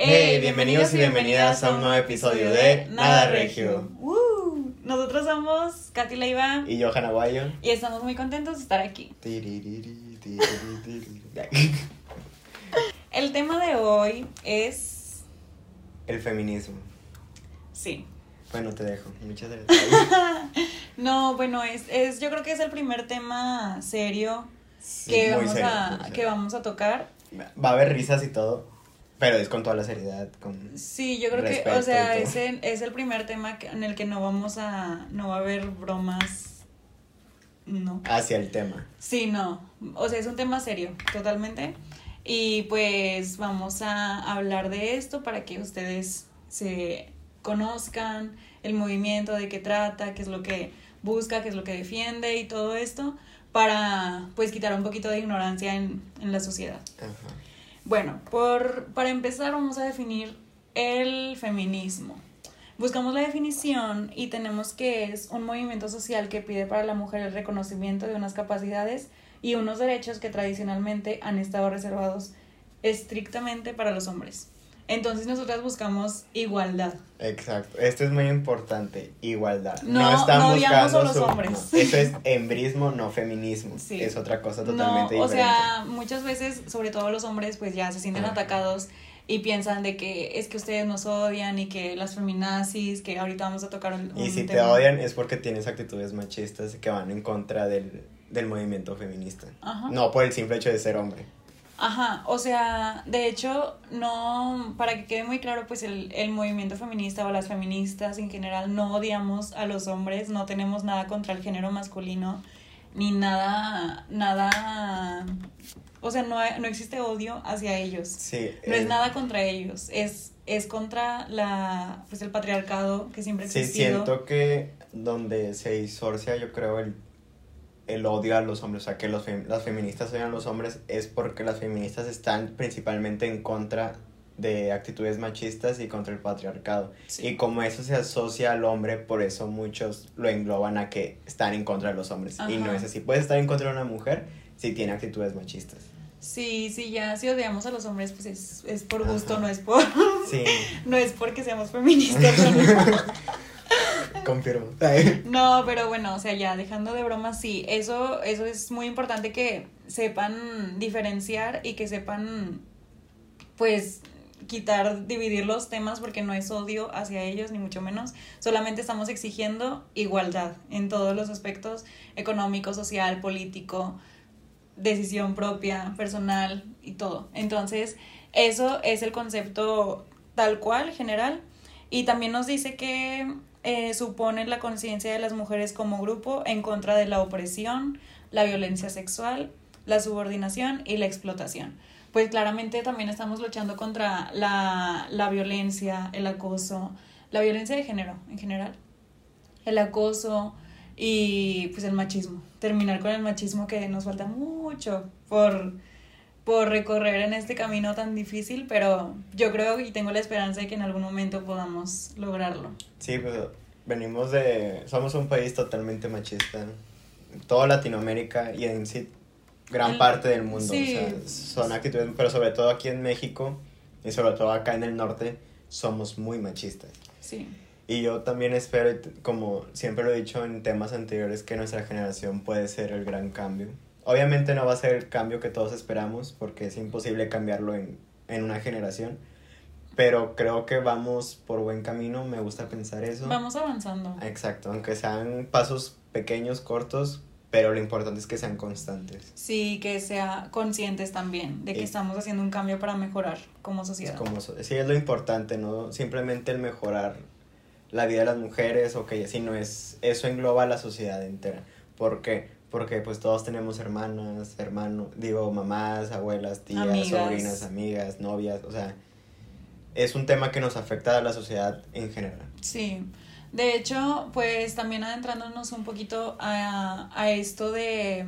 Hey, bienvenidos y bienvenidas a un nuevo episodio de Nada Regio. Uh, nosotros somos Katy Leiva Y Johan Aguayo. y estamos muy contentos de estar aquí. El tema de hoy es... El feminismo. Sí. Bueno, te dejo. Muchas gracias. No, bueno, es, es yo creo que es el primer tema serio Sí, que, vamos serio, a, que vamos a tocar. Va a haber risas y todo, pero es con toda la seriedad. Con... Sí, yo creo que, o sea, es el, es el primer tema que- en el que no vamos a, no va a haber bromas, no. Hacia el tema. Sí, no, o sea, es un tema serio, totalmente. Y pues vamos a hablar de esto para que ustedes se conozcan el movimiento, de qué trata, qué es lo que busca, qué es lo que defiende y todo esto, para pues quitar un poquito de ignorancia en, en la sociedad. Ajá. Bueno, por, para empezar vamos a definir el feminismo. Buscamos la definición y tenemos que es un movimiento social que pide para la mujer el reconocimiento de unas capacidades y unos derechos que tradicionalmente han estado reservados estrictamente para los hombres. Entonces nosotras buscamos igualdad. Exacto. Esto es muy importante. Igualdad. No- están no buscando a los su- hombres. no, Eso es embrismo, no feminismo. Sí. Es otra cosa No, totalmente o diferente. sea, muchas veces, sobre todo los hombres, pues ya se sienten Ajá. atacados y piensan de que es que ustedes nos odian y que las feminazis, que ahorita vamos a tocar un, Y si te tema. odian es porque tienes actitudes machistas que van en contra del, del movimiento feminista. Ajá. No por el simple hecho de ser hombre. Ajá, o sea, de hecho, no, para que quede muy claro, pues el, el movimiento feminista o las feministas en general no odiamos a los hombres, no tenemos nada contra el género masculino, ni nada, nada, o sea, no, no existe odio hacia ellos. Sí. No es eh, nada contra ellos, es, es contra la, pues el patriarcado que siempre ha Sí, existido. siento que donde se disocia, yo creo, el, el odio a los hombres, o sea, que los fem- las feministas odian a los hombres, es porque las feministas están principalmente en contra de actitudes machistas y contra el patriarcado. Sí. Y como eso se asocia al hombre, por eso muchos lo engloban a que están en contra de los hombres. Y no es así. Puedes estar en contra de una mujer si tiene actitudes machistas. Sí, sí, ya, si odiamos a los hombres, pues es, es por gusto, Ajá. no es por, Sí, no es porque seamos feministas. ¿no? confirmo. No, pero bueno, o sea, ya dejando de bromas, sí, eso, eso es muy importante que sepan diferenciar y que sepan, pues, quitar, dividir los temas porque no es odio hacia ellos, ni mucho menos. Solamente estamos exigiendo igualdad en todos los aspectos, económico, social, político, decisión propia, personal y todo. Entonces, eso es el concepto tal cual, general. Y también nos dice que eh, supone la conciencia de las mujeres como grupo en contra de la opresión, la violencia sexual, la subordinación y la explotación. Pues claramente también estamos luchando contra la, la violencia, el acoso, la violencia de género en general, el acoso y pues el machismo. Terminar con el machismo que nos falta mucho por, por recorrer en este camino tan difícil, pero yo creo y tengo la esperanza de que en algún momento podamos lograrlo. Sí, pues venimos de... Somos un país totalmente machista. Toda Latinoamérica y en sí gran El- parte del mundo. sí. O sea, son actitudes, pero sobre todo aquí en México y sobre todo acá en el norte, somos muy machistas. Sí. Y yo también espero, como siempre lo he dicho en temas anteriores, que nuestra generación puede ser el gran cambio. Obviamente no va a ser el cambio que todos esperamos, porque es imposible cambiarlo en, en una generación. Pero creo que vamos por buen camino, me gusta pensar eso. Vamos avanzando. Exacto, aunque sean pasos pequeños, cortos, pero lo importante es que sean constantes. Sí, que sea conscientes también de que Y- estamos haciendo un cambio para mejorar como Es sociedad. como, so- sí, es lo importante, no simplemente el mejorar la vida de las mujeres, o que sino es, eso engloba a la sociedad entera. ¿Por qué? Porque pues todos tenemos hermanas, hermanos, digo, mamás, abuelas, tías, Amigas. sobrinas, amigas, novias, o sea, es un tema que nos afecta a la sociedad en general. Sí, de hecho, pues también adentrándonos un poquito a, a esto de,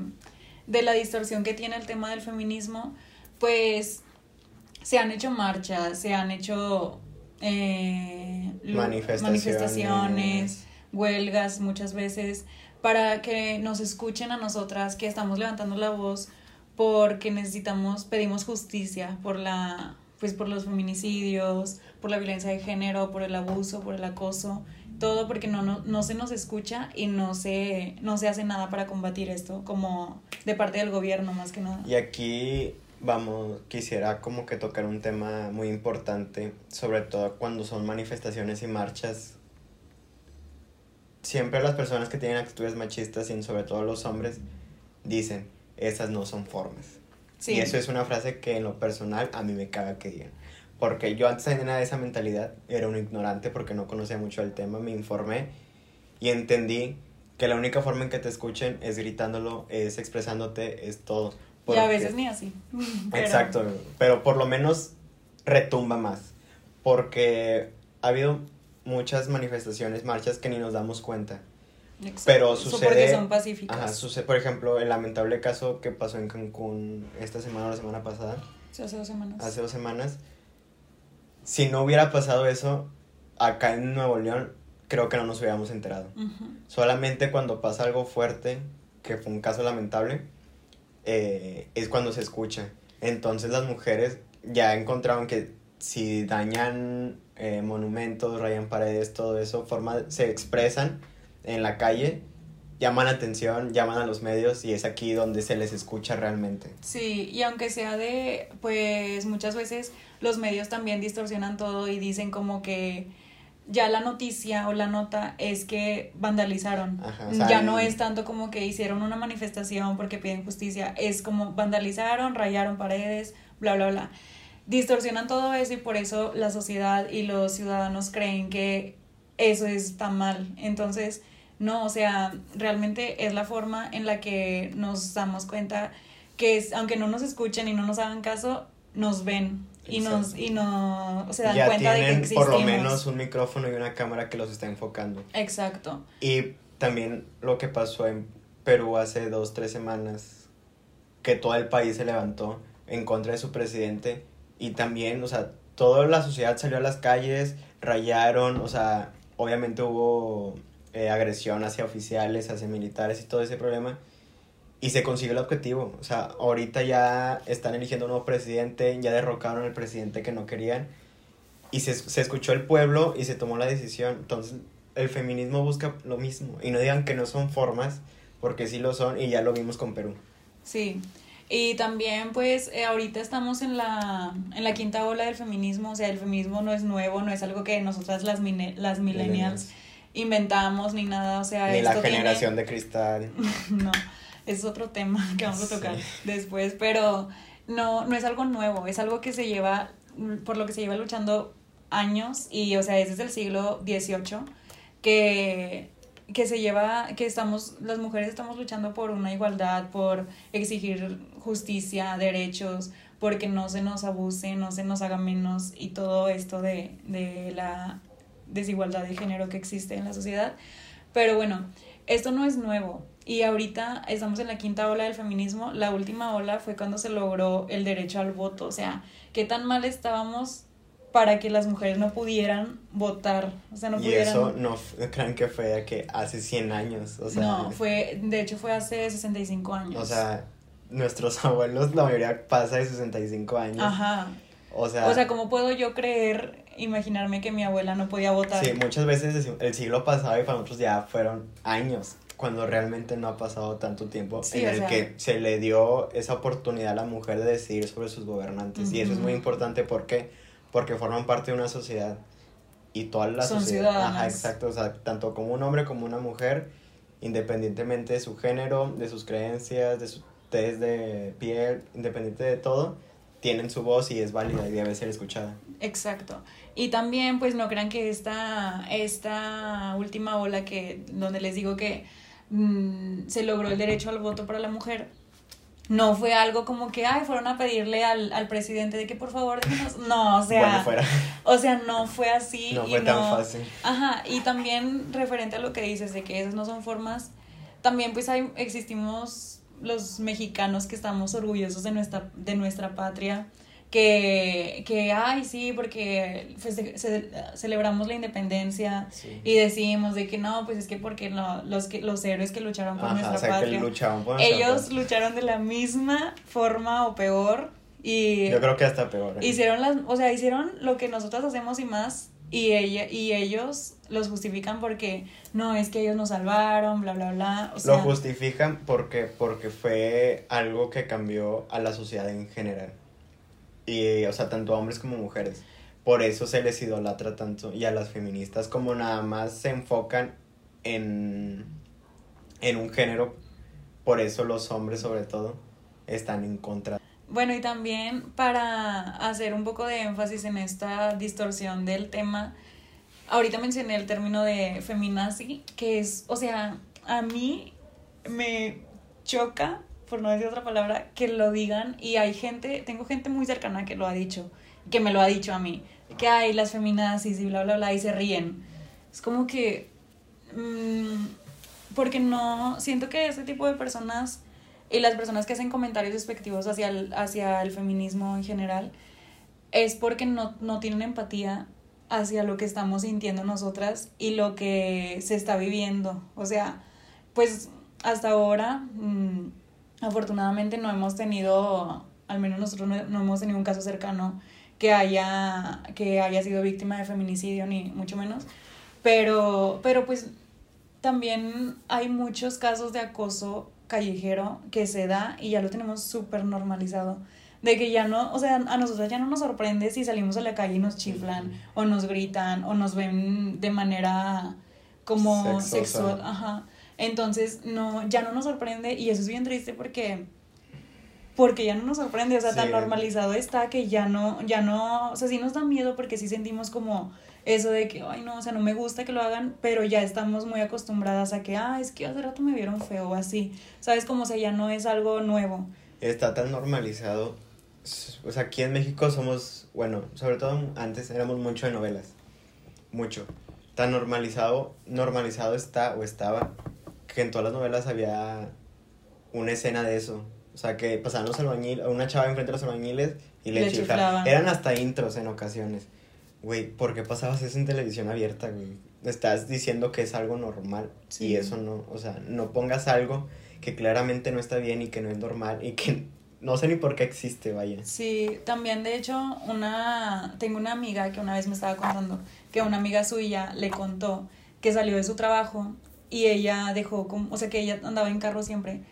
de la distorsión que tiene el tema del feminismo, pues se han hecho marchas, se han hecho eh, Manifestaciones. manifestaciones, huelgas muchas veces, para que nos escuchen a nosotras que estamos levantando la voz porque necesitamos, pedimos justicia por la pues por los feminicidios, por la violencia de género, por el abuso, por el acoso, todo porque no, no, no se nos escucha y no se, no se hace nada para combatir esto, como de parte del gobierno más que nada. Y aquí, vamos, quisiera como que tocar un tema muy importante, sobre todo cuando son manifestaciones y marchas. Siempre las personas que tienen actitudes machistas y sobre todo los hombres dicen, esas no son formas. Sí. Y eso es una frase que en lo personal a mí me caga que digan. Porque yo antes tenía de esa mentalidad, era un ignorante porque no conocía mucho el tema, me informé y entendí que la única forma en que te escuchen es gritándolo, es expresándote, es todo. Y a Porque- veces ni así. Pero- Exacto, pero por lo menos retumba más. Porque ha habido muchas manifestaciones, marchas que ni nos damos cuenta. Exacto. Pero sucede. Porque son pacíficas. Ajá, sucede, por ejemplo, el lamentable caso que pasó en Cancún esta semana o la semana pasada, Sí, hace dos semanas. hace dos semanas. Si no hubiera pasado eso, acá en Nuevo León, creo que no nos hubiéramos enterado. Solamente cuando pasa algo fuerte, que fue un caso lamentable, eh, es cuando se escucha. Entonces las mujeres ya encontraron que si dañan eh, monumentos, rayan paredes, todo eso, forma, se expresan en la calle, llaman la atención, llaman a los medios y es aquí donde se les escucha realmente. Sí, y aunque sea de, pues muchas veces los medios también distorsionan todo y dicen como que ya la noticia o la nota es que vandalizaron. Ajá, o sea, ya no es tanto como que hicieron una manifestación porque piden justicia, es como vandalizaron, rayaron paredes, bla, bla, bla. Distorsionan todo eso y por eso la sociedad y los ciudadanos creen que eso está mal. Entonces, no, o sea, realmente es la forma en la que nos damos cuenta que es, aunque no nos escuchen y no nos hagan caso, nos ven y nos y no se dan ya cuenta de que existimos. por lo menos un micrófono y una cámara que los está enfocando. Exacto. Y también lo que pasó en Perú hace dos, tres semanas, que todo el país se levantó en contra de su presidente y también, o sea, toda la sociedad salió a las calles, rayaron, o sea, obviamente hubo eh, agresión hacia oficiales, hacia militares y todo ese problema. Y se consiguió el objetivo. O sea, ahorita ya están eligiendo un nuevo presidente, ya derrocaron al presidente que no querían. Y se, se escuchó el pueblo y se tomó la decisión. Entonces, el feminismo busca lo mismo. Y no digan que no son formas, porque sí lo son y ya lo vimos con Perú. Sí. Y también, pues, eh, ahorita estamos en la, en la quinta ola del feminismo. O sea, el feminismo no es nuevo, no es algo que nosotras las, mine- las millennials inventamos ni nada. O sea, Ni la esto tiene- generación de cristal. No, es otro tema que vamos a tocar después, pero no, no es algo nuevo, es algo que se lleva, por lo que se lleva luchando años y, o sea, es desde el siglo XVIII que, que se lleva, que estamos, las mujeres estamos luchando por una igualdad, por exigir justicia, derechos, porque no se nos abuse, no se nos haga menos y todo esto de, de la desigualdad de género que existe en la sociedad. Pero bueno, esto no es nuevo. Y ahorita estamos en la quinta ola del feminismo. La última ola fue cuando se logró el derecho al voto. O sea, qué tan mal estábamos para que las mujeres no pudieran votar. O sea, no y pudieran. eso no crean que fue que hace 100 años. O sea, no, fue, de hecho fue hace 65 años. O sea, nuestros abuelos, la mayoría pasa de 65 años. Ajá. O sea, O sea, ¿cómo puedo yo creer, imaginarme que mi abuela no podía votar? sí, muchas veces el siglo pasado y para nosotros ya fueron años, cuando realmente no ha pasado tanto tiempo Sí, en el sea- que se le dio esa oportunidad a la mujer de decidir sobre sus gobernantes. Y eso es muy importante porque, porque forman parte de una sociedad y toda la Son sociedad. Ajá, exacto. O sea, tanto como un hombre como una mujer, independientemente de su género, de sus creencias, de su test de piel, independiente de todo, tienen su voz y es válida y debe ser escuchada. Exacto. Y también, pues no crean que esta, esta última ola que, donde les digo que mm, se logró el derecho al voto para la mujer, no fue algo como que, ay, fueron a pedirle al, al presidente de que por favor déjenos. No, o sea, bueno, fuera. o sea, no fue así. No y fue tan fácil. Ajá, y también referente a lo que dices de que esas no son formas, también pues hay, existimos los mexicanos que estamos orgullosos de nuestra, de nuestra patria, que, que ay, sí, porque ce- ce- celebramos la independencia Sí. y decimos de que no, pues es que porque lo- los, que, los héroes que lucharon por Ajá, nuestra o sea, que patria, luchaban por ellos patria. lucharon de la misma forma o peor Y Yo creo que hasta peor. ¿eh? hicieron las, o sea, hicieron lo que nosotras hacemos y más y ella y ellos los justifican porque no es que ellos nos salvaron, bla bla bla, o sea, Lo justifican porque, porque fue algo que cambió a la sociedad en general. Y, o sea, tanto a hombres como mujeres. Por eso se les idolatra tanto. Y a las feministas, como nada más se enfocan en, en un género, por eso los hombres, sobre todo, están en contra. Bueno, y también para hacer un poco de énfasis en esta distorsión del tema, ahorita mencioné el término de feminazi, que es, o sea, a mí me choca, por no decir otra palabra, que lo digan y hay gente, tengo gente muy cercana que lo ha dicho, que me lo ha dicho a mí, que hay las feminazis y bla, bla, bla, y se ríen. Es como que, mm, porque no, siento que ese tipo de personas y las personas que hacen comentarios despectivos hacia el, hacia el feminismo en general es porque no, no tienen empatía hacia lo que estamos sintiendo nosotras y lo que se está viviendo. O sea, pues hasta ahora, mmm, afortunadamente no hemos tenido, al menos nosotros no, no, hemos tenido un caso cercano que haya, que haya sido víctima de feminicidio, ni mucho menos. Pero, pero pues también hay muchos casos de acoso callejero que se da y ya lo tenemos súper normalizado. De que ya no, o sea, a nosotros ya no nos sorprende si salimos a la calle y nos chiflan, o nos gritan, o nos ven de manera como sexual. Ajá. Entonces, no, ya no nos sorprende y eso es bien triste porque porque ya no nos sorprende, o sea, sí. tan normalizado está que ya no, ya no, o sea, sí nos da miedo porque sí sentimos como eso de que, ay, no, o sea, no me gusta que lo hagan, pero ya estamos muy acostumbradas a que, ah, es que hace rato me vieron feo o así, ¿sabes? Como, o sea, ya no es algo nuevo. Está tan normalizado, o sea, aquí en México somos, bueno, sobre todo antes éramos mucho de novelas, mucho. Tan normalizado, normalizado está o estaba que en todas las novelas había una escena de eso. O sea, que pasaban los albañiles, una chava enfrente de los albañiles y le, le chiflaban. Eran hasta intros en ocasiones. Güey, ¿por qué pasabas eso en televisión abierta, güey? Estás diciendo que es algo normal sí. y eso no, o sea, no pongas algo que claramente no está bien y que no es normal y que no sé ni por qué existe, vaya. Sí, también de hecho, una tengo una amiga que una vez me estaba contando que una amiga suya le contó que salió de su trabajo y ella dejó, como, o sea, que ella andaba en carro siempre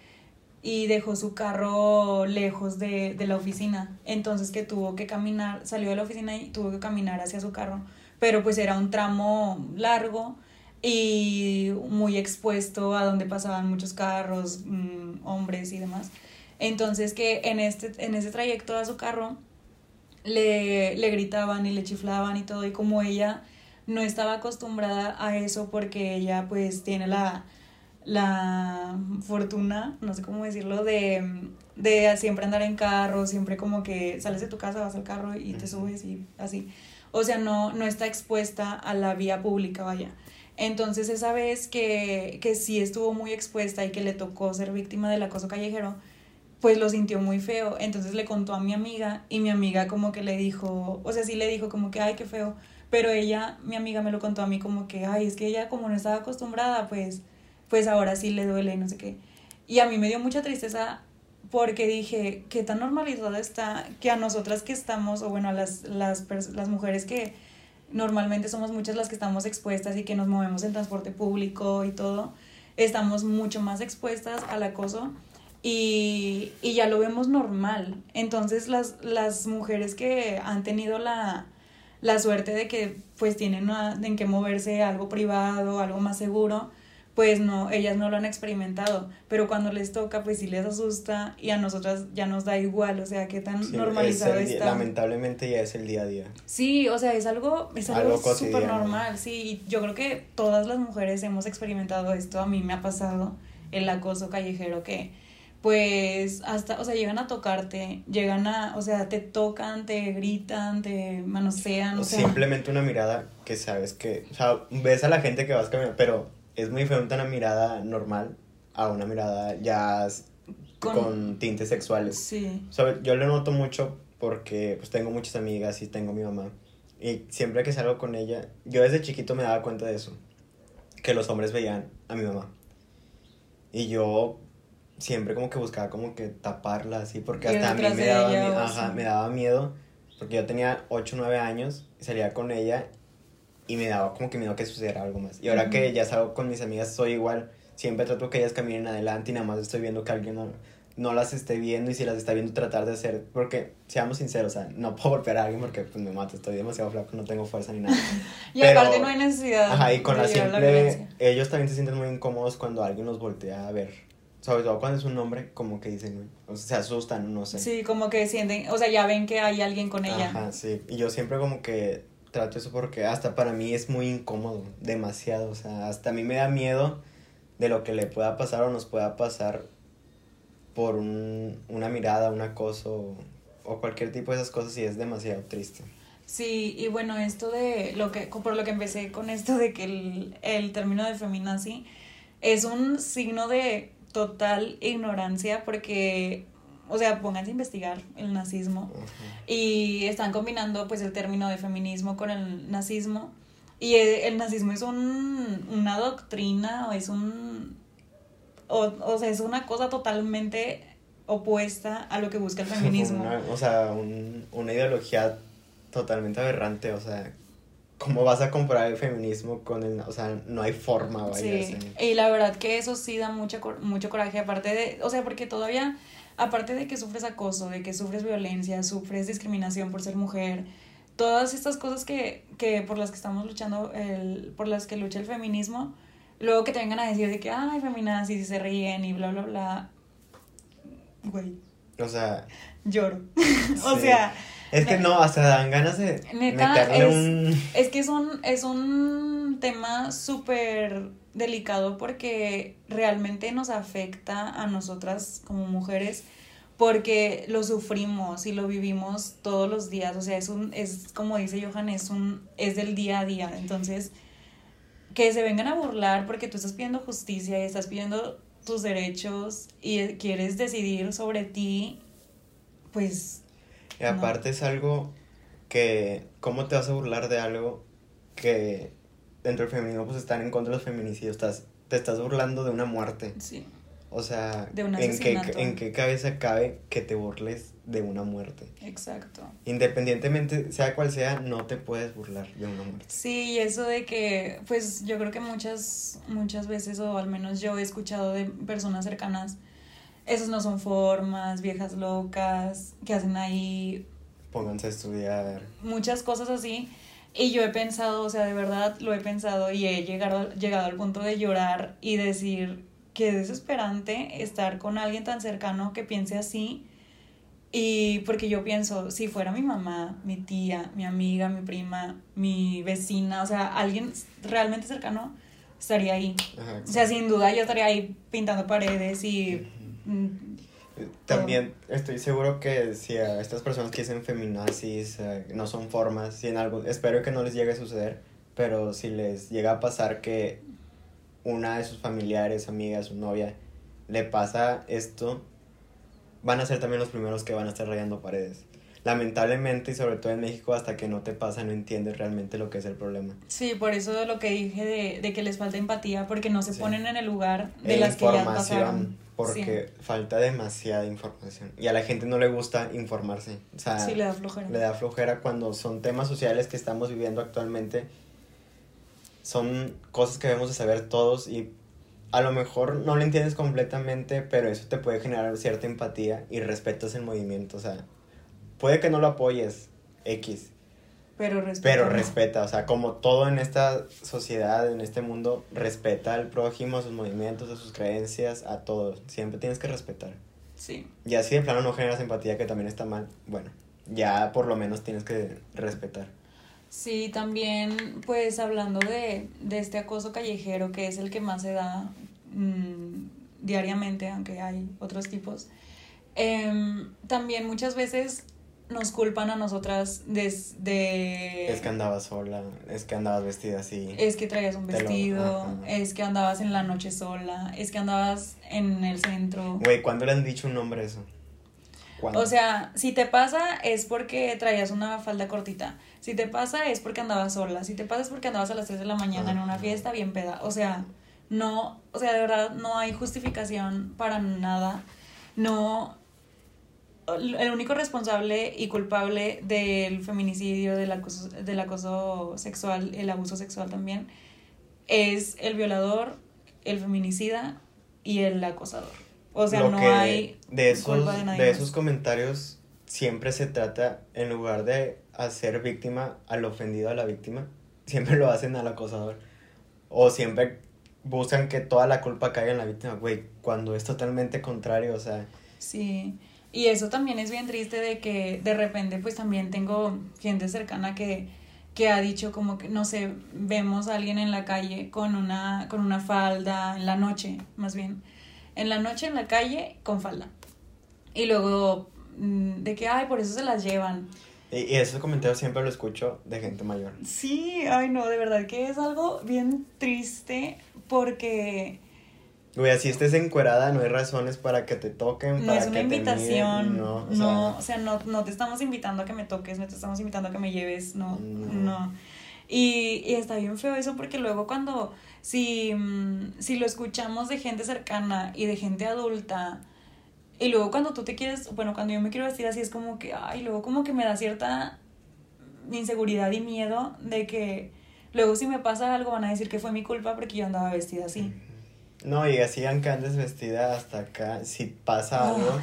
y dejó su carro lejos de, de, la oficina. Entonces que tuvo que caminar, salió de la oficina y tuvo que caminar hacia su carro. Pero pues era un tramo largo y muy expuesto a donde pasaban muchos carros, mmm, hombres y demás. Entonces que en, este, en ese trayecto a su carro le, le gritaban y le chiflaban y todo. Y como ella no estaba acostumbrada a eso porque ella pues tiene la la fortuna, no sé cómo decirlo, de, de siempre andar en carro, siempre como que sales de tu casa, vas al carro y te subes y así. O sea, no, no está expuesta a la vía pública, vaya. Entonces esa vez que, que sí estuvo muy expuesta y que le tocó ser víctima del acoso callejero, pues lo sintió muy feo. Entonces le contó a mi amiga y mi amiga como que le dijo, o sea, sí le dijo como que, ay, qué feo. Pero ella, mi amiga me lo contó a mí como que, ay, es que ella como no estaba acostumbrada, pues pues ahora sí le duele y no sé qué. Y a mí me dio mucha tristeza porque dije, qué tan normalizado está que a nosotras que estamos, o bueno, a las, las, las mujeres que normalmente somos muchas las que estamos expuestas y que nos movemos en transporte público y todo, estamos mucho más expuestas al acoso y, y ya lo vemos normal. Entonces las, las mujeres que han tenido la, la suerte de que pues tienen una, en que moverse algo privado, algo más seguro, pues no, ellas no lo han experimentado, pero cuando les toca, pues sí les asusta y a nosotras ya nos da igual, o sea, qué tan sí, normalizado el, está. Lamentablemente ya es el día a día. Sí, o sea, es algo, es algo, algo súper normal, sí, y yo creo que todas las mujeres hemos experimentado esto, a mí me ha pasado el acoso callejero que pues hasta, o sea, llegan a tocarte, llegan a, o sea, te tocan, te gritan, te manosean, o, o sea. Simplemente una mirada que sabes que, o sea, ves a la gente que vas caminando, pero es muy diferente una mirada normal a una mirada ya con, con tintes sexuales. Sí. O sea, yo lo noto mucho porque pues tengo muchas amigas y tengo mi mamá. Y siempre que salgo con ella, yo desde chiquito me daba cuenta de eso. Que los hombres veían a mi mamá. Y yo siempre como que buscaba como que taparla así, porque Ir hasta a mí me daba, ella mi- o ajá, me daba miedo, porque yo tenía 8 o 9 años, y salía con ella y me daba como que miedo que sucediera algo más. Y ahora Ujú. que ya salgo con mis amigas, soy igual, siempre trato que ellas caminen adelante y nada más estoy viendo que alguien no, no las esté viendo y si las está viendo tratar de hacer, porque seamos sinceros, o sea, no puedo golpear a alguien porque pues me mato, estoy demasiado flaco, no tengo fuerza ni nada. Y Pero- aparte no hay necesidad. Ajá, y con de la simple, violencia. ellos también se sienten muy incómodos cuando alguien los voltea a ver. Sobre todo cuando es un hombre, como que dicen, o sea, se asustan, no sé. Sí, como que sienten, o sea, ya ven que hay alguien con ella. Ajá, sí. Y yo siempre como que trato eso porque hasta para mí es muy incómodo, demasiado. O sea, hasta a mí me da miedo de lo que le pueda pasar o nos pueda pasar por un, una mirada, un acoso o cualquier tipo de esas cosas y es demasiado triste. Sí, y bueno, esto de lo que, por lo que empecé con esto de que el, el término de feminazi es un signo de total ignorancia porque, o sea, pónganse a investigar el nazismo y están combinando pues el término de feminismo con el nazismo y el, el nazismo es un, una doctrina o es un, o, o sea, es una cosa totalmente opuesta a lo que busca el feminismo. Una- o sea, un- una ideología totalmente aberrante, o sea, ¿cómo vas a comparar el feminismo con el, o sea, no hay forma, vaya. Sí, y la verdad que eso sí da mucha, cor- mucho coraje, aparte de, o sea, porque todavía, aparte de que sufres acoso, de que sufres violencia, sufres discriminación por ser mujer, todas estas cosas que, que por las que estamos luchando, el, por las que lucha el feminismo, luego que te vengan a decir de que, ay, feminazis, y se ríen y bla, bla, bla, güey, o sea, lloro. o Sí. sea, es que no, hasta dan ganas de Neta, meterle es- un... Es que es un, es un tema súper delicado porque realmente nos afecta a nosotras como mujeres porque lo sufrimos y lo vivimos todos los días, o sea, es un es como dice Johan, es un es del día a día, entonces que se vengan a burlar porque tú estás pidiendo justicia y estás pidiendo tus derechos y quieres decidir sobre ti, pues Y aparte es algo que, ¿cómo te vas a burlar de algo que dentro del feminismo pues están en contra de los feminicidios? Estás, te estás burlando de una muerte. sí. O sea, De ¿en qué. ¿en qué cabeza cabe que te burles de una muerte? Exacto. Independientemente, sea cual sea, no te puedes burlar de una muerte. Sí, y eso de que, pues yo creo que muchas, muchas veces, o al menos yo he escuchado de personas cercanas, esos no son formas, viejas locas, que hacen ahí Pónganse a estudiar. muchas cosas así. Y yo he pensado, o sea, de verdad lo he pensado y he llegado, llegado al punto de llorar y decir que es desesperante estar con alguien tan cercano que piense así. Y porque yo pienso, si fuera mi mamá, mi tía, mi amiga, mi prima, mi vecina, o sea, alguien realmente cercano, estaría ahí. Ajá. O sea, sin duda yo estaría ahí pintando paredes y... mm, También estoy seguro que si a estas personas que dicen feminazis eh, no son formas, si en algo, espero que no les llegue a suceder, pero si les llega a pasar que una de sus familiares, amigas, su novia, le pasa esto, van a ser también los primeros que van a estar rayando paredes. Lamentablemente, y sobre todo en México, hasta que no te pasa, no entiendes realmente lo que es el problema. Sí, por eso lo que dije de, de que les falta empatía, porque no se Sí. ponen en el lugar de E las que ya pasaron. Porque falta demasiada información. Y a la gente no le gusta informarse. O sea, Sí, le da flojera. le da flojera cuando son temas sociales que estamos viviendo actualmente. Son cosas que debemos de saber todos y a lo mejor no lo entiendes completamente, pero eso te puede generar cierta empatía y respetas el movimiento. O sea, puede que no lo apoyes, X, Pero respeta. pero respeta. O sea, como todo en esta sociedad, en este mundo, respeta al prójimo, a sus movimientos, a sus creencias, a todos. Siempre tienes que respetar. Sí. Y así de plano no generas empatía, que también está mal. Bueno, ya por lo menos tienes que respetar. Sí, también, pues hablando de, de este acoso callejero, que es el que más se da mm, diariamente, aunque hay otros tipos, em, también muchas veces nos culpan a nosotras des- de... Es que andabas sola, es que andabas vestida así. Es que traías un lo- vestido, es que andabas en la noche sola, es que andabas en el centro. Güey, ¿cuándo le han dicho un nombre eso? ¿Cuándo? O sea, si te pasa es porque traías una falda cortita. Si te pasa es porque andabas sola. Si te pasa es porque andabas a las 3 de la mañana en una fiesta bien peda. O sea, No, o sea, de verdad no hay justificación para nada. No, el único responsable y culpable del feminicidio, del acoso, del acoso sexual, el abuso sexual también, es el violador, el feminicida y el acosador. O sea, no hay de esos, de, esos comentarios siempre se trata, en lugar de hacer víctima al ofendido a la víctima, siempre lo hacen al acosador. O siempre buscan que toda la culpa caiga en la víctima, güey, cuando es totalmente contrario, o sea. Sí, y eso también es bien triste de que de repente pues también tengo gente cercana que, que ha dicho como que, no sé, vemos a alguien en la calle con una, con una falda, en la noche, más bien, en la noche en la calle con falda. Y luego mm, de que, ay, por eso se las llevan. Y, y esos comentarios siempre lo escucho de gente mayor. Sí, ay no, de verdad que es algo bien triste porque... Güey, así estés encuerada, no hay razones para que te toquen, no es una invitación, no, o sea, no, o sea no, no, te estamos invitando a que me toques, no te estamos invitando a que me lleves, no, no. Y, y, está bien feo eso porque luego cuando, si, mm, si lo escuchamos de gente cercana y de gente adulta, y luego cuando tú te quieres, bueno, cuando yo me quiero vestir así es como que, ay, luego como que me da cierta inseguridad y miedo de que luego si me pasa algo van a decir que fue mi culpa porque yo andaba vestida así. No, y así aunque andes vestida hasta acá, si pasa algo,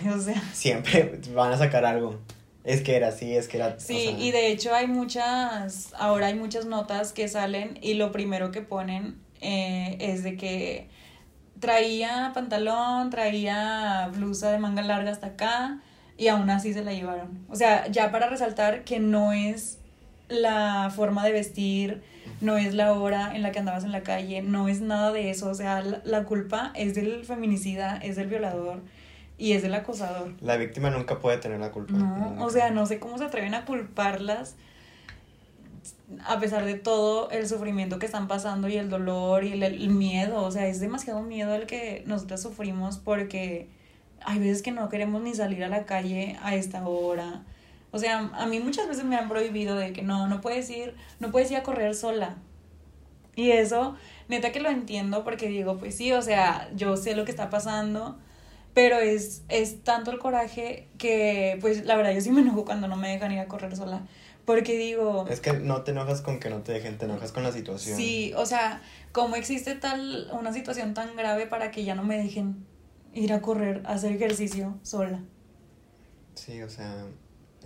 siempre van a sacar algo. Es que era así, es que era... Sí, y de hecho hay muchas, ahora hay muchas notas que salen y lo primero que ponen eh, es de que traía pantalón, traía blusa de manga larga hasta acá y aún así se la llevaron. O sea, ya para resaltar que no es la forma de vestir, no es la hora en la que andabas en la calle, no es nada de eso. O sea, la, culpa es del feminicida, es del violador y es del acosador. La víctima nunca puede tener la culpa. No, o sea, no sé cómo se atreven a culparlas a pesar de todo el sufrimiento que están pasando y el dolor y el, miedo, o sea, es demasiado miedo el que nosotras sufrimos porque hay veces que no queremos ni salir a la calle a esta hora. O sea, a mí muchas veces me han prohibido de que no, no puedes ir, no puedes ir a correr sola. Y eso, neta que lo entiendo porque digo, pues sí, o sea, yo sé lo que está pasando, pero es, es tanto el coraje que, pues la verdad, yo sí me enojo cuando no me dejan ir a correr sola. Porque digo... Es que no te enojas con que no te dejen, te enojas con la situación. Sí, o sea, como existe tal, una situación tan grave para que ya no me dejen ir a correr, a hacer ejercicio sola. Sí, o sea,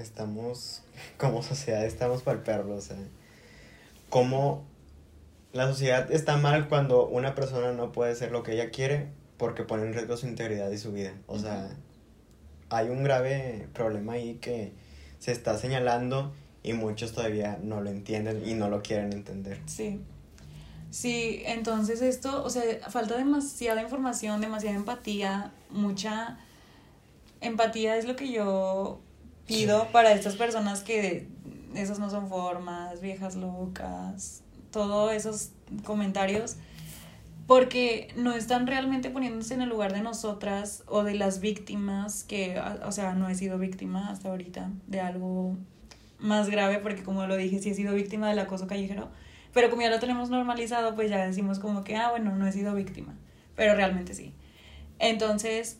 estamos, como sociedad, estamos para el perro, o sea, como la sociedad está mal cuando una persona no puede ser lo que ella quiere porque pone en riesgo su integridad y su vida. O sea, hay un grave problema ahí que se está señalando y muchos todavía no lo entienden y no lo quieren entender. Sí. Sí, entonces esto, o sea, falta demasiada información, demasiada empatía, mucha empatía es lo que yo pido para estas personas que esas no son formas, viejas locas, todos esos comentarios, porque no están realmente poniéndose en el lugar de nosotras o de las víctimas, que, o sea, no he sido víctima hasta ahorita de algo más grave porque como lo dije, sí he sido víctima del acoso callejero, pero como ya lo tenemos normalizado, pues ya decimos como que, ah, bueno, no he sido víctima, pero realmente sí. Entonces,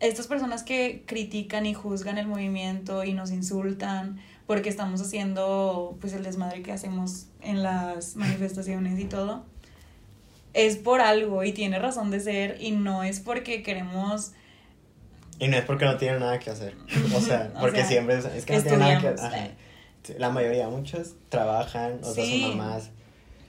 estas personas que critican y juzgan el movimiento y nos insultan porque estamos haciendo pues el desmadre que hacemos en las manifestaciones y todo, es por algo y tiene razón de ser y no es porque queremos... Y no es porque no tienen nada que hacer. O sea, porque siempre es, que no tienen nada que hacer la mayoría, muchos trabajan, otros son mamás.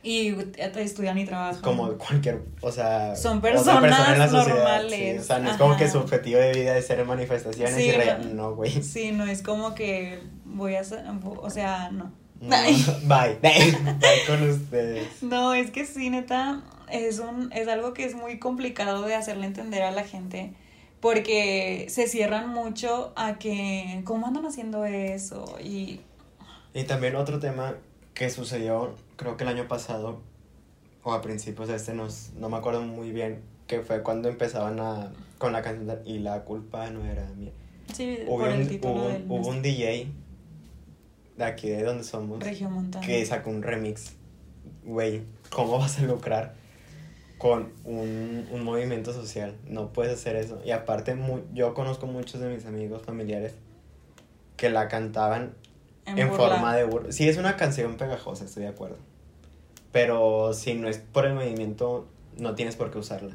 Y estudian y trabajan. Como cualquier, o sea... Son personas normales. o sea, no es como que su objetivo de vida es ser manifestaciones y no, güey. sí, no es como que voy a hacer, o sea, no. bye. bye. Bye con ustedes. No, es que sí, neta, es, un, es algo que es muy complicado de hacerle entender a la gente porque se cierran mucho a que, ¿cómo andan haciendo eso? Y y también otro tema que sucedió, creo que el año pasado, o a principios de este, no, no me acuerdo muy bien, que fue cuando empezaban a, con la canción y la culpa no era mía. Sí, hubo por el título hubo, hubo un DJ de aquí de donde somos Regio Montana. que sacó un remix. Güey, ¿cómo vas a lucrar con un, un movimiento social. No puedes hacer eso. Y aparte, mu- yo conozco muchos de mis amigos familiares que la cantaban En en, forma de burla. Sí, es una canción pegajosa, estoy de acuerdo. Pero si no es por el movimiento, no tienes por qué usarla.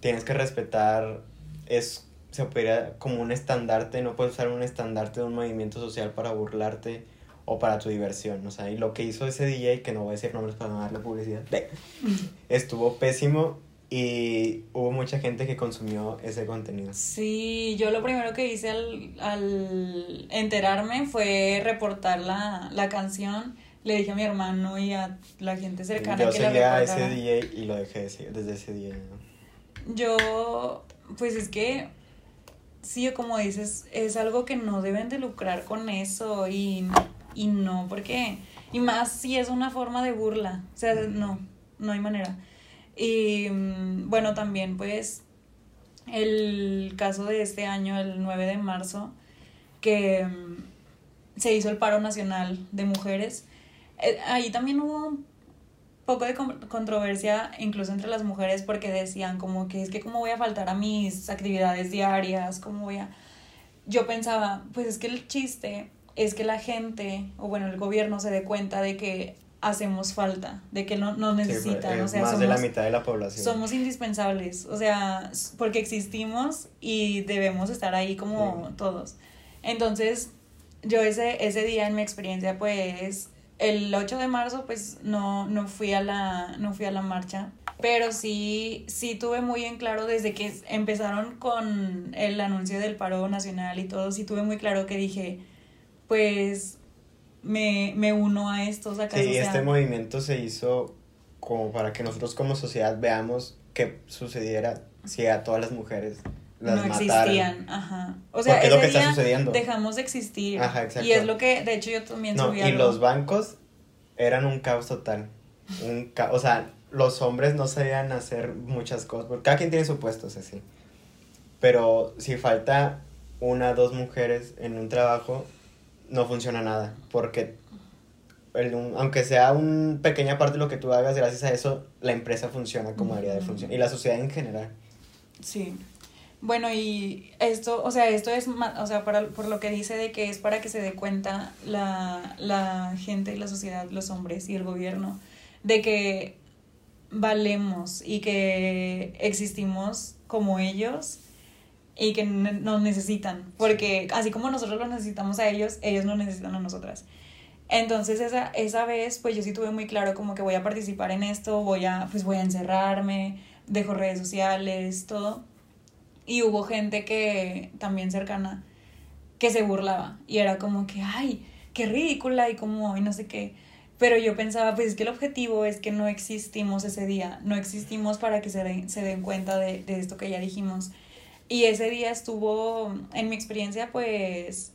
Tienes que respetar, es, se podría como un estandarte, no puedes usar un estandarte de un movimiento social para burlarte o para tu diversión. O sea, y lo que hizo ese DJ, que no voy a decir nombres para no darle publicidad, estuvo pésimo y hubo mucha gente que consumió ese contenido. Sí, yo lo primero que hice al, al enterarme fue reportar la, la canción. Le dije a mi hermano y a la gente cercana Yo que la seguía a ese reportara. DJ y lo dejé desde ese día. ¿no? Yo, pues es que, sí, como dices, es algo que no deben de lucrar con eso y, y no, porque, y más si es una forma de burla, o sea, no, no hay manera. Y mm, bueno, también pues el caso de este año, el 9 de marzo, que mm, se hizo el paro nacional de mujeres, eh, ahí también hubo un poco de con- controversia incluso entre las mujeres porque decían como que es que cómo voy a faltar a mis actividades diarias, cómo voy a... Yo pensaba, pues es que el chiste es que la gente, o bueno, el gobierno se dé cuenta de que hacemos falta, de que no nos Sí, necesitan, es o sea, más somos, de la mitad de la población. somos indispensables, o sea, porque existimos y debemos estar ahí como Sí. todos. Entonces, yo ese, ese día en mi experiencia, pues, el 8 de marzo, pues, no, no fui a la, no fui a la marcha, pero sí, sí tuve muy en claro desde que empezaron con el anuncio del paro nacional y todo, sí tuve muy claro que dije, pues, me, me uno a estos acá. Sí, este movimiento se hizo como para que nosotros como sociedad veamos qué sucediera si a todas las mujeres las no mataran. existían, ajá. O sea, Porque es lo que está sucediendo. dejamos de existir. Ajá, exacto. Y es lo que, de hecho, yo también No, subí y algo. los bancos eran un caos total. Un ca- o sea, los hombres no sabían hacer muchas cosas. Porque cada quien tiene su puesto, o sea, sí. Pero si falta una, dos mujeres en un trabajo, no funciona nada. Porque el- un- aunque sea una pequeña parte de lo que tú hagas, gracias a eso, la empresa funciona como debería de funcionar. Y la sociedad en general. Sí. Bueno, y esto, o sea, esto es, o sea, para, por lo que dice de que es para que se dé cuenta la, la gente y la sociedad, los hombres y el gobierno, de que valemos y que existimos como ellos y que nos necesitan, porque así como nosotros los necesitamos a ellos, ellos nos necesitan a nosotras. Entonces esa, esa vez pues yo sí tuve muy claro como que voy a participar en esto, voy a pues voy a encerrarme, dejo redes sociales, todo. Y hubo gente que también cercana que se burlaba y era como que ay, qué ridícula y como y no sé qué. Pero yo pensaba, pues es que el objetivo es que no existimos ese día, no existimos para que se den, se den cuenta de, de esto que ya dijimos. Y ese día estuvo, en mi experiencia, pues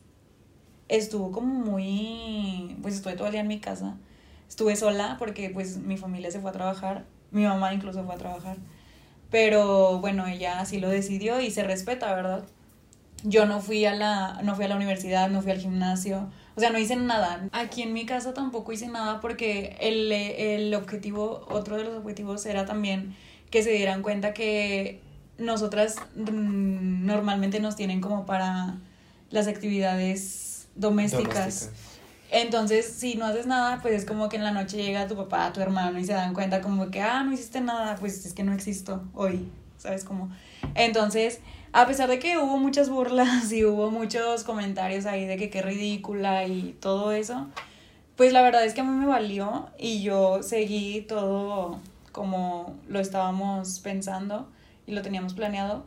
estuvo como muy, pues estuve todo el día en mi casa. Estuve sola porque pues mi familia se fue a trabajar, mi mamá incluso fue a trabajar. Pero bueno, ella así lo decidió y se respeta, ¿verdad? Yo no fui a la no fui a la universidad, no fui al gimnasio, o sea, no hice nada. Aquí en mi casa tampoco hice nada porque el, el objetivo, otro de los objetivos era también que se dieran cuenta que nosotras mm, normalmente nos tienen como para las actividades domésticas. Entonces, si no haces nada, pues es como que en la noche llega tu papá, tu hermano y se dan cuenta como que, ah, no hiciste nada, pues es que no existo hoy, ¿sabes cómo? Entonces, a pesar de que hubo muchas burlas y hubo muchos comentarios ahí de que qué ridícula y todo eso, pues la verdad es que a mí me valió y yo seguí todo como lo estábamos pensando y lo teníamos planeado,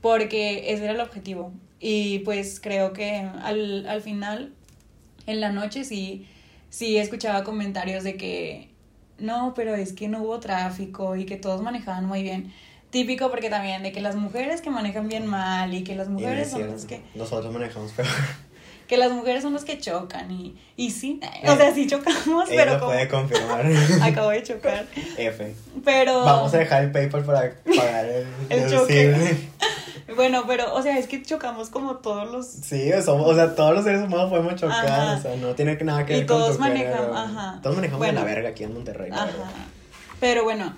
porque ese era el objetivo. Y pues creo que al, al final en la noche sí, sí escuchaba comentarios de que no, pero es que no hubo tráfico y que todos manejaban muy bien. Típico porque también de que las mujeres que manejan bien mal y que las mujeres son las que Nosotros manejamos peor. Que las mujeres son las que chocan y y sí, o sea, sí chocamos, Ella pero lo como puede confirmar. acabo de chocar. F. Pero Vamos a dejar el PayPal para pagar el, El choque. bueno, pero o sea, es que chocamos como todos los Sí, somos, o sea, todos los seres humanos podemos chocar, Ajá. o sea, no tiene nada que Y ver con todos manejan- género. ajá. Todos manejamos Bueno. la verga aquí en Monterrey. Ajá. Pero bueno,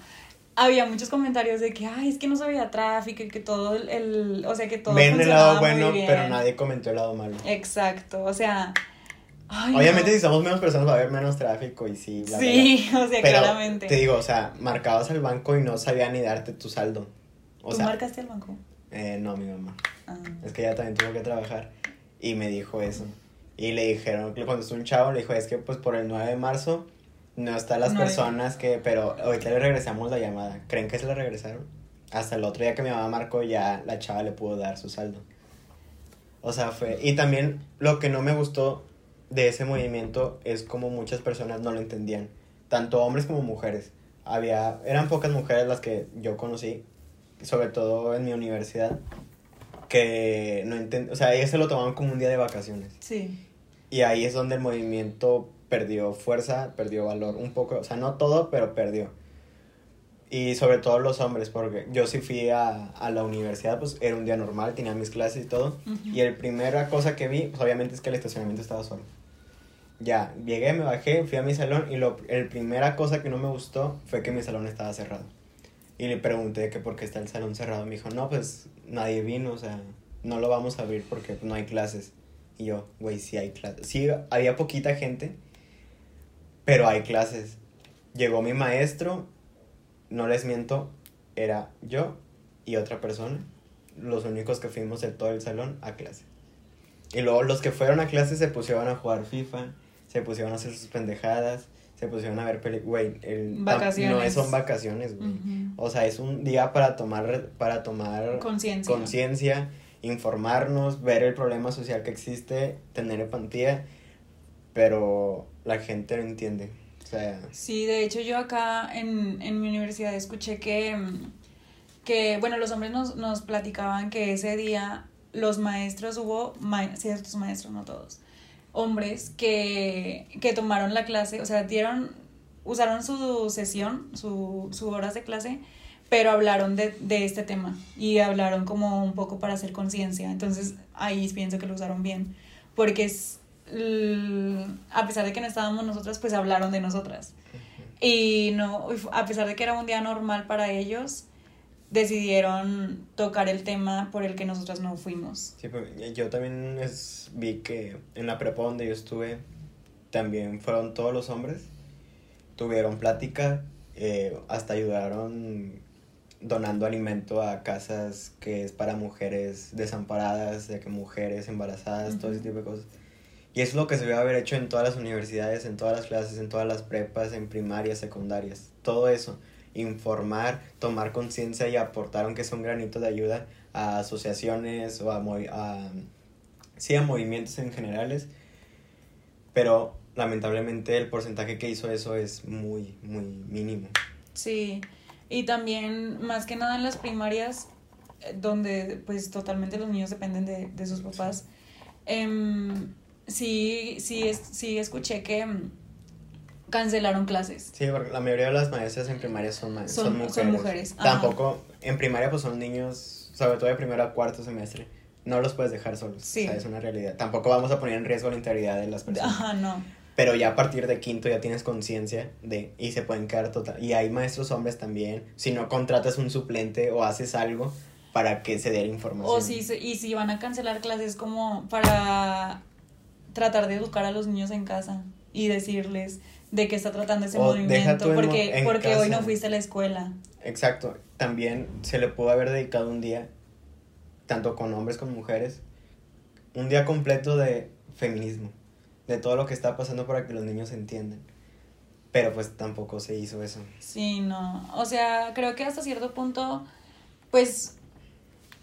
había muchos comentarios de que, ay, es que no se veía tráfico y que todo el, el o sea, que todo Ven el lado muy bueno, bien. pero nadie comentó el lado malo. Exacto, o sea, ay, Obviamente no. si somos menos personas va a haber menos tráfico y sí, la Sí, o sea. Pero claramente. te digo, o sea, marcabas el banco y no sabía ni darte tu saldo. O ¿Tú sea, marcaste el banco? eh, no, mi mamá. Ah. Es que ella también tuvo que trabajar y me dijo eso. Y le dijeron, le contestó un chavo, le dijo, es que pues por el 9 de marzo no están las No, personas que, pero ahorita le regresamos la llamada. ¿Creen que se la regresaron? Hasta el otro día que mi mamá marcó ya la chava le pudo dar su saldo. O sea, fue... Y también lo que no me gustó de ese movimiento es como muchas personas no lo entendían. Tanto hombres como mujeres. Había... Eran pocas mujeres las que yo conocí, sobre todo en mi universidad, que no entendían... O sea, ellas se lo tomaban como un día de vacaciones. Sí. Y ahí es donde el movimiento perdió fuerza, perdió valor un poco, o sea, no todo, pero perdió. Y sobre todo los hombres, porque yo sí fui a, a la universidad, pues era un día normal, tenía mis clases y todo. Y el primera cosa que vi, pues obviamente es que el estacionamiento estaba solo. Ya, llegué, me bajé, fui a mi salón y lo, el primera cosa que no me gustó fue que mi salón estaba cerrado. Y le pregunté que por qué está el salón cerrado. Me dijo, no, pues nadie vino, o sea, no lo vamos a abrir porque no hay clases. Y yo, güey, sí hay clases. Sí, había poquita gente, pero hay clases. Llegó mi maestro, no les miento, era yo y otra persona, los únicos que fuimos de todo el salón a clase. Y luego los que fueron a clase se pusieron a jugar FIFA, se pusieron a hacer sus pendejadas, se pusieron a ver películas. Güey, el- Vacaciones. no es- son vacaciones, güey. O sea, es un día para tomar, para tomar Conciencia. conciencia, informarnos, ver el problema social que existe, tener empatía, pero la gente no entiende. O sea, Sí, de hecho yo acá en, en mi universidad escuché que, que bueno, los hombres nos, nos platicaban que ese día los maestros, hubo ma- ciertos maestros, no todos, hombres que, que tomaron la clase, o sea, dieron, usaron su sesión, su, su horas de clase, pero hablaron de, de este tema y hablaron como un poco para hacer conciencia. Entonces ahí pienso que lo usaron bien, porque es, a pesar de que no estábamos nosotras, pues hablaron de nosotras. Y no, a pesar de que era un día normal para ellos, decidieron tocar el tema por el que nosotras no fuimos. sí, pues, yo también es- vi que en la prepa donde yo estuve, también fueron todos los hombres, tuvieron plática, eh, hasta ayudaron donando alimento a casas que es para mujeres desamparadas, de que mujeres embarazadas, todo ese tipo de cosas. Y es lo que se debe haber hecho en todas las universidades, en todas las clases, en todas las prepas, en primarias, secundarias. Todo eso. Informar, tomar conciencia y aportar, aunque sea un granito de ayuda, a asociaciones o a, a, sí, a movimientos en generales. Pero lamentablemente el porcentaje que hizo eso es muy, muy mínimo. Sí, y también más que nada en las primarias, eh, donde pues totalmente los niños dependen de, de sus papás, em, sí, sí, es, sí escuché que em, cancelaron clases. Sí, porque la mayoría de las maestras en primaria son, Son- mujeres. Tampoco, en primaria pues son niños, sobre todo de primero a cuarto semestre. No los puedes dejar solos. Sí. O sea, es una realidad. Tampoco vamos a poner en riesgo la integridad de las personas. Ajá, no. Pero ya a partir de quinto ya tienes conciencia de, y se pueden quedar total. Y hay maestros hombres también. Si no contratas un suplente o haces algo para que se dé la información. O si, y si van a cancelar clases como para tratar de educar a los niños en casa y decirles de qué está tratando ese O movimiento, en porque, porque hoy no fuiste a la escuela. Exacto. También se le pudo haber dedicado un día, tanto con hombres como mujeres, un día completo de feminismo, de todo lo que está pasando para que los niños entiendan. Pero pues tampoco se hizo eso. Sí, no. O sea, creo que hasta cierto punto, pues,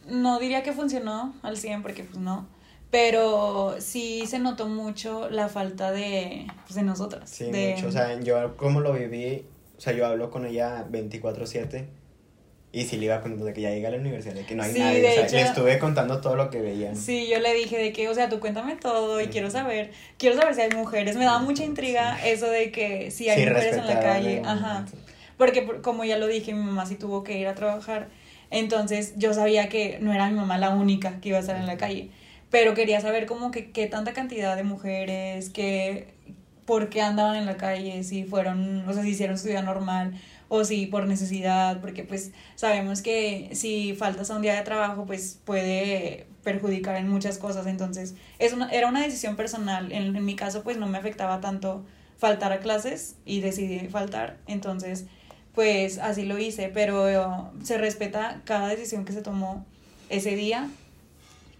no diría que funcionó al 100 porque pues no. Pero sí se notó mucho la falta de, pues, de nosotras. Sí, de, mucho. O sea, yo como lo viví, o sea, yo hablo con ella 24/7 y sí le iba contando de que ya llegué a la universidad, de que no hay Sí, nadie. o sea, hecho- le estuve contando todo lo que veía. Sí, yo le dije de que, o sea, tú cuéntame todo y quiero saber, quiero saber si hay mujeres. Me daba mucha intriga eso de que si hay Sí, mujeres en la calle. Ajá. Porque por- como ya lo dije, mi mamá sí tuvo que ir a trabajar. Entonces yo sabía que no era mi mamá la única que iba a estar en la calle. Pero quería saber como que qué tanta cantidad de mujeres, que por qué andaban en la calle, si fueron, o sea, si hicieron su vida normal o si por necesidad, porque pues sabemos que si faltas a un día de trabajo, pues puede perjudicar en muchas cosas, entonces es una, era una decisión personal, en, en mi caso pues no me afectaba tanto faltar a clases y decidí faltar, entonces pues así lo hice, pero se respeta cada decisión que se tomó ese día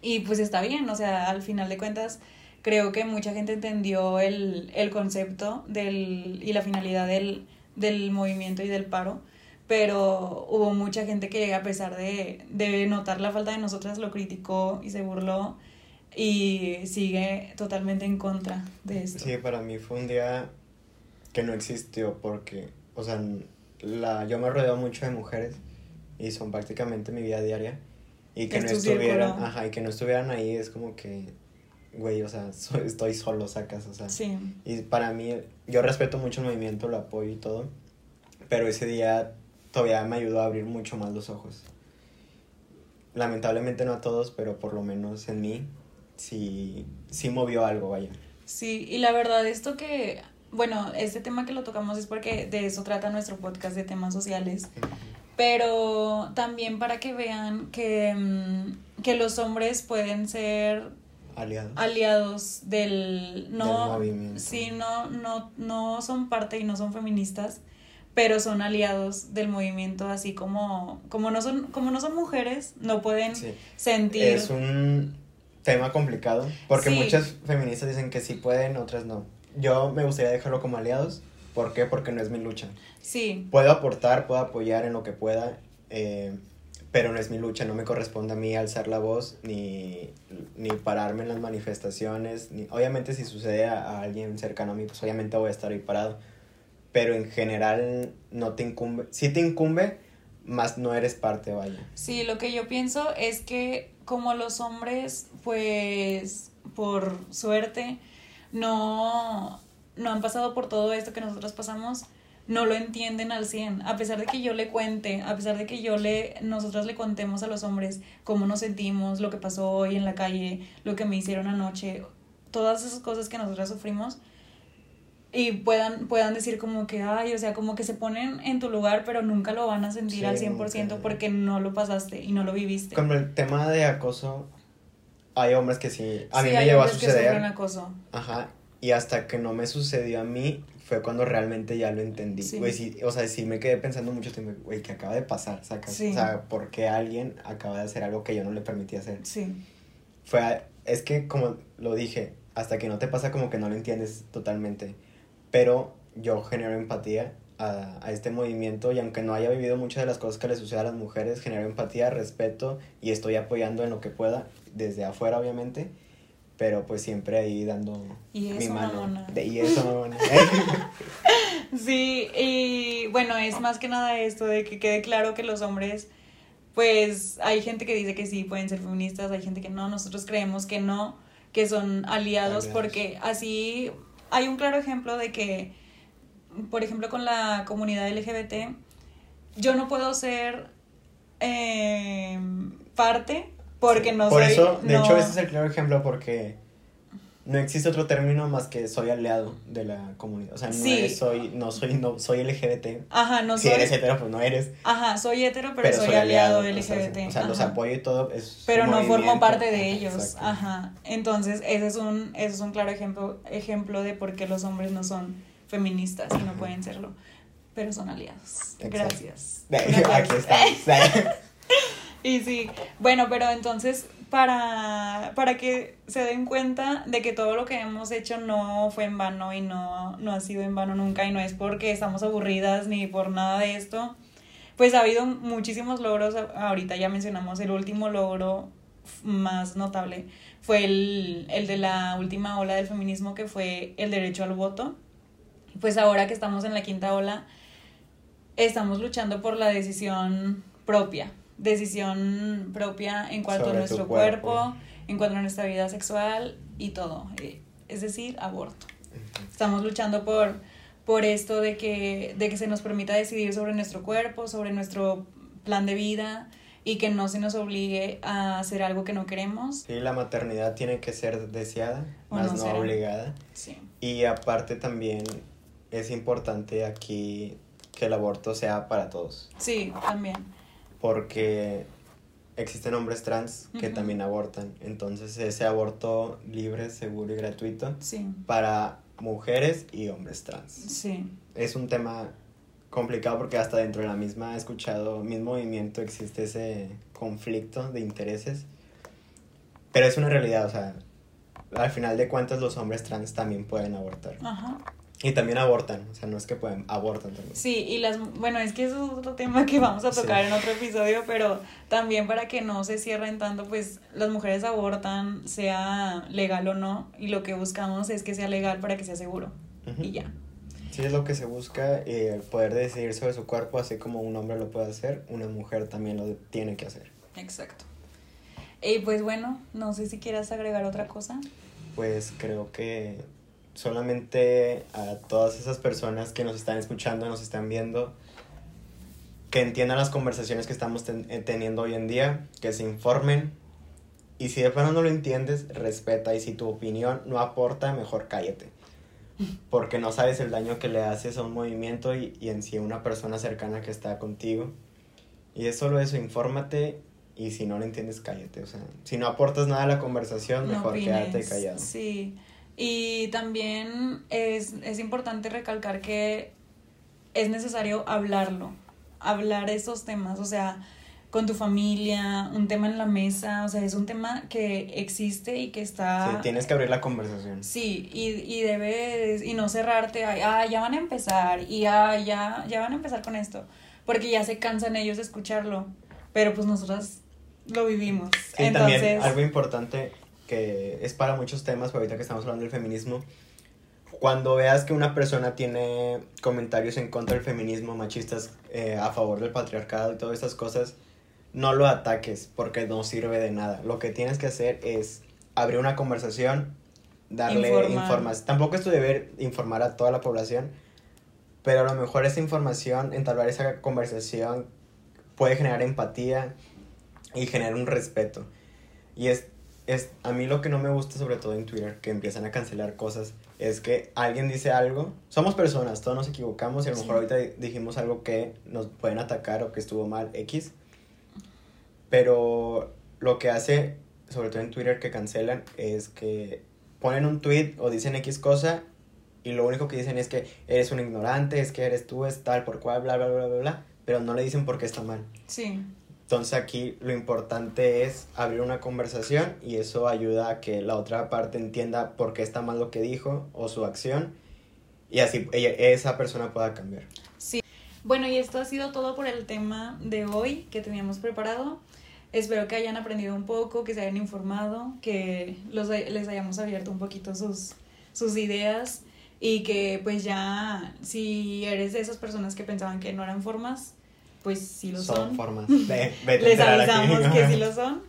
y pues está bien, o sea, al final de cuentas creo que mucha gente entendió el, el concepto del, y la finalidad del, del movimiento y del paro, pero hubo mucha gente que a pesar de, de notar la falta de nosotras lo criticó y se burló y sigue totalmente en contra de esto. Sí, para mí fue un día que no existió porque, o sea, la, yo me rodeo mucho de mujeres y son prácticamente mi vida diaria y que no estuvieran, ajá, y que no estuvieran ahí es como que güey, o sea, estoy solo, sacas, o sea. Sí. Y para mí, yo respeto mucho el movimiento, lo apoyo y todo, pero ese día todavía me ayudó a abrir mucho más los ojos. Lamentablemente no a todos, pero por lo menos en mí sí, sí movió algo, vaya. Sí, y la verdad, esto que, bueno, este tema que lo tocamos es porque de eso trata nuestro podcast de temas sociales. Pero también para que vean que, mm, que los hombres pueden ser aliados, aliados del no movimiento. sí no no no son parte y no son feministas pero son aliados del movimiento así como como no son como no son mujeres no pueden sentir es un tema complicado porque muchas feministas dicen que sí pueden otras no. Yo me gustaría dejarlo como aliados ¿por qué? porque no es mi lucha sí puedo aportar puedo apoyar en lo que pueda eh, pero no es mi lucha, no me corresponde a mí alzar la voz ni, ni pararme en las manifestaciones. Ni, obviamente si sucede a, alguien cercano a mí, pues obviamente voy a estar ahí parado. Pero en general no te incumbe, sí te incumbe, más no eres parte, vaya. Sí, lo que yo pienso es que como los hombres, pues por suerte, no, no han pasado por todo esto que nosotros pasamos, no lo entienden al 100. A pesar de que yo le cuente, a pesar de que yo le, nosotras le contemos a los hombres cómo nos sentimos, lo que pasó hoy en la calle, lo que me hicieron anoche, todas esas cosas que nosotras sufrimos, y puedan, puedan decir como que, ay, o sea, como que se ponen en tu lugar, pero nunca lo van a sentir al 100% porque no lo pasaste y no lo viviste. Como el tema de acoso, hay hombres que sí, a mí me llevó a suceder. Que acoso. Ajá, y hasta que no me sucedió a mí, fue cuando realmente ya lo entendí. sí, o sea, sí me quedé pensando mucho tiempo, güey, ¿qué acaba de pasar? O sea, ¿por qué alguien acaba de hacer algo que yo no le permití hacer? Sí. Fue, es que como lo dije, hasta que no te pasa como que no lo entiendes totalmente. Pero yo genero empatía a, a, este movimiento y aunque no haya vivido muchas de las cosas que le suceden a las mujeres, genero empatía, respeto y estoy apoyando en lo que pueda, desde afuera obviamente pero pues siempre ahí dando mi mano. De, y eso, sí, y bueno, es más que nada esto de que quede claro que los hombres, pues hay gente que dice que sí pueden ser feministas, hay gente que no, nosotros creemos que no, que son aliados, porque así hay un claro ejemplo de que, por ejemplo, con la comunidad LGBT, yo no puedo ser eh, parte porque no Por soy, eso, de hecho, ese es el claro ejemplo porque no existe otro término más que soy aliado de la comunidad. O sea, no soy, no soy, no soy LGBT. Ajá, no si eres hetero, pues no eres. Ajá, soy hetero, pero, soy, aliado, LGBT. O sea, los apoyo y todo. Es pero no formo parte de ellos. Ajá. Entonces, ese es un, ese es un claro ejemplo, ejemplo de por qué los hombres no son feministas y no pueden serlo. Pero son aliados. Gracias. Aquí estamos. Y sí, bueno, pero entonces para, para que se den cuenta de que todo lo que hemos hecho no fue en vano y no, no ha sido en vano nunca y no es porque estamos aburridas ni por nada de esto, pues ha habido muchísimos logros, ahorita ya mencionamos el último logro más notable fue el, el de la última ola del feminismo que fue el derecho al voto. Pues ahora que estamos en la quinta ola, estamos luchando por la decisión propia, decisión propia en cuanto a nuestro cuerpo. en cuanto a nuestra vida sexual y todo. Eh, es decir, aborto. Estamos luchando por, por esto de que, de que se nos permita decidir sobre nuestro cuerpo, sobre nuestro plan de vida y que no se nos obligue a hacer algo que no queremos. Sí, la maternidad tiene que ser deseada, más no, obligada. Sí. Y aparte también es importante aquí que el aborto sea para todos. Sí, también. Porque existen hombres trans que Ujú. también abortan. Entonces ese aborto libre, seguro y gratuito Sí, para mujeres y hombres trans. sí. Es un tema complicado porque hasta dentro de la misma he escuchado, mismo movimiento existe ese conflicto de intereses. Pero es una realidad, o sea, al final de cuentas los hombres trans también pueden abortar. Ajá. Y también abortan, o sea, no es que pueden, abortan también. Sí, y las, bueno, es que eso es otro tema que vamos a tocar Sí. en otro episodio, pero también para que no se cierren tanto, pues las mujeres abortan, sea legal o no, y lo que buscamos es que sea legal para que sea seguro. Y ya. Sí, es lo que se busca, eh, el poder decidir sobre su cuerpo, así como un hombre lo puede hacer, una mujer también lo tiene que hacer. Exacto. Y pues bueno, no sé si quieras agregar otra cosa. Pues creo que solamente a todas esas personas que nos están escuchando, nos están viendo, que entiendan las conversaciones que estamos ten- eh, teniendo hoy en día, que se informen. Y si de plano no lo entiendes, respeta. Y si tu opinión no aporta, mejor cállate. Porque no sabes el daño que le haces a un movimiento y, y en sí a una persona cercana que está contigo. Y es solo eso, infórmate. Y si no lo entiendes, cállate. O sea, si no aportas nada a la conversación, No mejor quédate callado. Sí. Y también es, es importante recalcar que es necesario hablarlo, hablar esos temas, o sea, con tu familia, un tema en la mesa, o sea, es un tema que existe y que está... Sí, tienes que abrir la conversación. Sí, y, y debes, y no cerrarte, ah, ya van a empezar, y ah, ya, ya van a empezar con esto, porque ya se cansan ellos de escucharlo, pero pues nosotras lo vivimos. Sí, Entonces, también algo importante que es para muchos temas, pero ahorita que estamos hablando del feminismo, cuando veas que una persona tiene comentarios en contra del feminismo, machistas, eh, a favor del patriarcado y todas esas cosas, no lo ataques porque no sirve de nada. Lo que tienes que hacer es abrir una conversación, darle información. Tampoco es tu deber informar a toda la población, pero a lo mejor esa información, entablar esa conversación, puede generar empatía y generar un respeto. Y es, es, a mí lo que no me gusta, sobre todo en Twitter, que empiezan a cancelar cosas, es que alguien dice algo, somos personas, todos nos equivocamos y a lo mejor Sí. ahorita dijimos algo que nos pueden atacar o que estuvo mal, X. Pero lo que hace, sobre todo en Twitter, que cancelan, es que ponen un tweet o dicen X cosa y lo único que dicen es que eres un ignorante, es que eres tú, es tal, por cual, bla, bla, bla, bla, bla, pero no le dicen por qué está mal. sí, Entonces aquí lo importante es abrir una conversación y eso ayuda a que la otra parte entienda por qué está mal lo que dijo o su acción y así ella, esa persona pueda cambiar. Sí. Bueno, y esto ha sido todo por el tema de hoy que teníamos preparado. Espero que hayan aprendido un poco, que se hayan informado, que los, les hayamos abierto un poquito sus, sus ideas y que pues ya si eres de esas personas que pensaban que no eran formas, pues sí lo son. formas. Ve- vete a les enterar aquí. avisamos que sí lo son.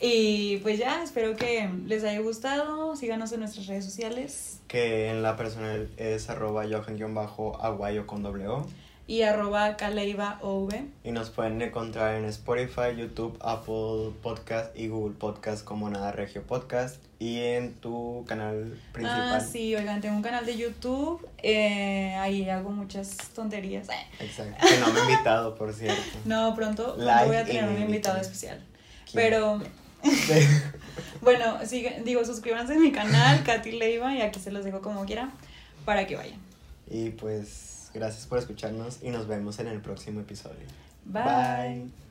Y pues ya, espero que les haya gustado. Síganos en nuestras redes sociales Que en la personal es arroba johan-aguayo con doble O. y arroba caleiva OV. Y nos pueden encontrar en Spotify, YouTube, Apple Podcast y Google Podcast como Nada Regio Podcast. Y en tu canal principal. Ah, sí, oigan, tengo un canal de YouTube. eh, ahí hago muchas tonterías. Exacto. Que no me he invitado, por cierto. No, pronto, Like voy a tener un invitado especial. ¿Quién? Pero, bueno, sigue- digo, suscríbanse a mi canal, Katy Leiva, y aquí se los dejo como quiera para que vayan. Y pues gracias por escucharnos y nos vemos en el próximo episodio. Bye. Bye.